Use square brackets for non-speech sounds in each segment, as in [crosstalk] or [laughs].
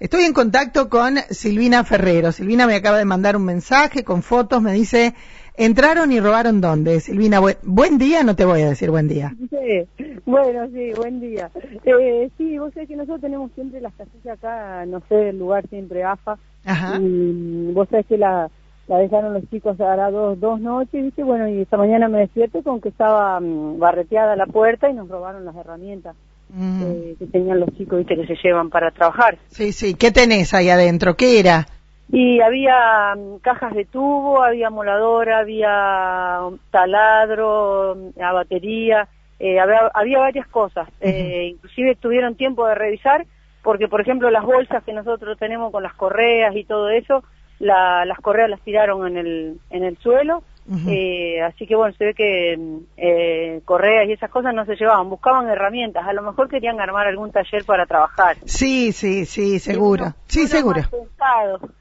Estoy en contacto con Silvina Ferrero. Silvina me acaba de mandar un mensaje con fotos, me dice, entraron y robaron dónde. Silvina, buen, día, no te voy a decir buen día. Sí, bueno, sí, buen día. Eh, sí, vos sabés que nosotros tenemos siempre las casillas acá, no sé, el lugar siempre AFA. Ajá. Y vos sabés que la, la dejaron los chicos ahora dos, dos noches, ¿viste? Bueno, y esta mañana me despierto con que estaba mm, barreteada la puerta y nos robaron las herramientas. Mm. Eh, que tenían los chicos, viste, que se llevan para trabajar. Sí, sí. ¿Qué tenés ahí adentro? ¿Qué era? Y había mm, cajas de tubo, había moladora, había taladro, mm, a batería, eh, había, había, varias cosas. eh, inclusive tuvieron tiempo de revisar, porque por ejemplo las bolsas que nosotros tenemos con las correas y todo eso, la, las correas las tiraron en el, en el suelo eh, así que bueno, se ve que eh, correas y esas cosas no se llevaban, buscaban herramientas, a lo mejor querían armar algún taller para trabajar. Sí, sí, sí, seguro. sí, seguro.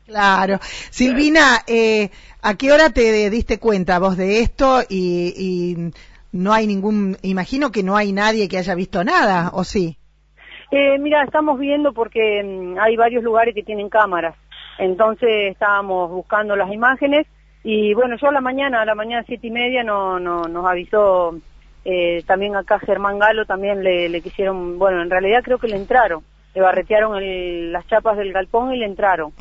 Claro. Silvina, eh, ¿a qué hora te diste cuenta vos de esto y, y no hay ningún, imagino que no hay nadie que haya visto nada, ¿o sí? Eh, mira, estamos viendo porque mm, hay varios lugares que tienen cámaras. Entonces estábamos buscando las imágenes y bueno, yo a la mañana, a la mañana siete y media no, no, nos avisó eh, también acá Germán Galo, también le, quisieron, bueno, en realidad creo que le entraron, le barretearon el, las chapas del galpón y le entraron.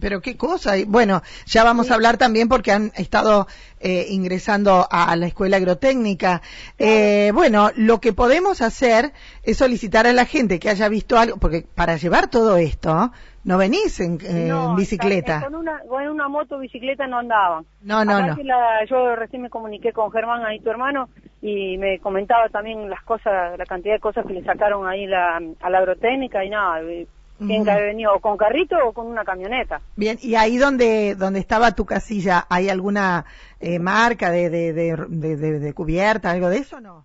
Pero qué cosa. Bueno, ya vamos a hablar también porque han estado eh, ingresando a, la escuela agrotécnica. Eh, bueno, lo que podemos hacer es solicitar a la gente que haya visto algo, porque para llevar todo esto, no venís en, bicicleta. Con una, con una moto bicicleta no andaban. No, no, no. yo recién me comuniqué con Germán, ahí tu hermano, y me comentaba también las cosas, la cantidad de cosas que le sacaron ahí la, a la agrotécnica y nada. ¿Quién que venido con carrito o con una camioneta? Bien, y ahí donde donde estaba tu casilla, ¿hay alguna eh, marca de de, de, de, cubierta, algo de eso no?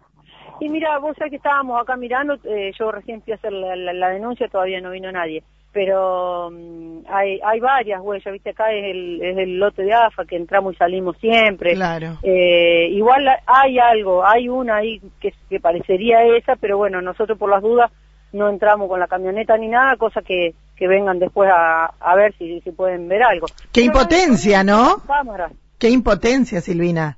Y mira, vos sabés que estábamos acá mirando, eh, yo recién fui a hacer la denuncia, todavía no vino nadie pero mm, hay, hay varias huellas, viste, acá es el, es el lote de AFA que entramos y salimos siempre. Claro. Eh, igual hay algo, hay una ahí que, que parecería esa, pero bueno, nosotros por las dudas no entramos con la camioneta ni nada, cosa que, que vengan después a, a ver si, si pueden ver algo. Qué impotencia, ¿no? Qué impotencia, Silvina.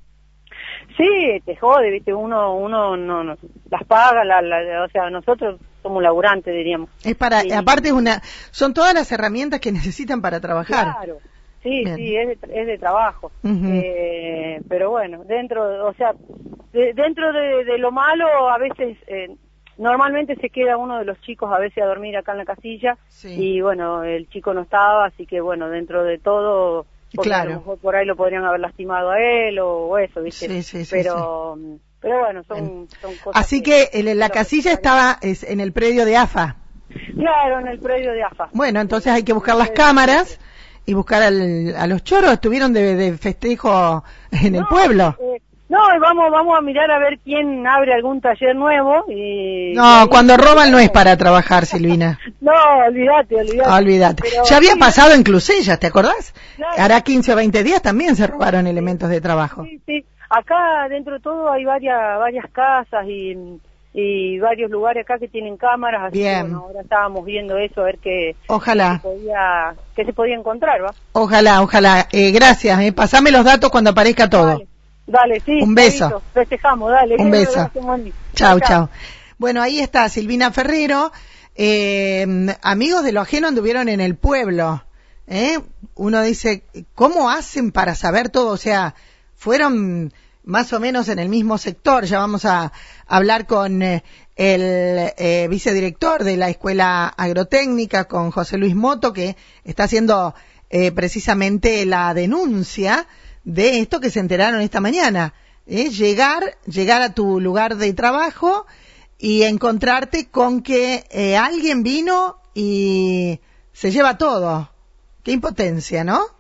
Sí, te jode, viste, uno, uno no, no las paga, la, la, o sea, nosotros como laburante, diríamos. Es para, aparte es una, son todas las herramientas que [laughs] necesitan para trabajar. Claro, sí, sí, es de, es de trabajo. eh, pero bueno, dentro, o sea, dentro de, lo malo, a veces, eh, normalmente se queda uno de los chicos a veces a dormir acá en la casilla y bueno, el chico no estaba, así que bueno, dentro de todo, claro. a lo mejor por ahí lo podrían haber lastimado a él o, eso, ¿viste? Sí, sí, pero pero bueno, son, cosas. Así que, la casilla estaba en el predio de AFA. Claro, en el predio de AFA. Bueno, entonces hay que buscar las cámaras y buscar a los choros. Estuvieron de, festejo en el pueblo. Eh, no, vamos, vamos a mirar a ver quién abre algún taller nuevo y... No, cuando roban no es para trabajar, Silvina. [laughs] no, olvídate, olvídate. olvídate. ya había pasado en Clusellas, ¿te acordás? Hará 15 o 20 días también se robaron elementos de trabajo. Sí, sí. Acá dentro de todo hay varias varias casas y, y varios lugares acá que tienen cámaras, así Bien. que ahora estábamos viendo eso, a ver qué, ojalá. Qué, se podía, qué se podía encontrar, ¿va? Ojalá, ojalá. Eh, gracias, eh. pasame los datos cuando aparezca todo. Dale, sí. Un beso. Festejamos, dale. Un beso. Chao, chao. Bueno, ahí está Silvina Ferrero. Eh, amigos de lo ajeno anduvieron en el pueblo. ¿eh? Uno dice, ¿cómo hacen para saber todo? O sea, fueron más o menos en el mismo sector. Ya vamos a hablar con eh, el eh, vicedirector de la Escuela Agrotécnica, con José Luis Moto, que está haciendo eh, precisamente la denuncia de esto que se enteraron esta mañana. Llegar, llegar a tu lugar de trabajo y encontrarte con que alguien vino y se lleva todo. Qué impotencia, ¿no?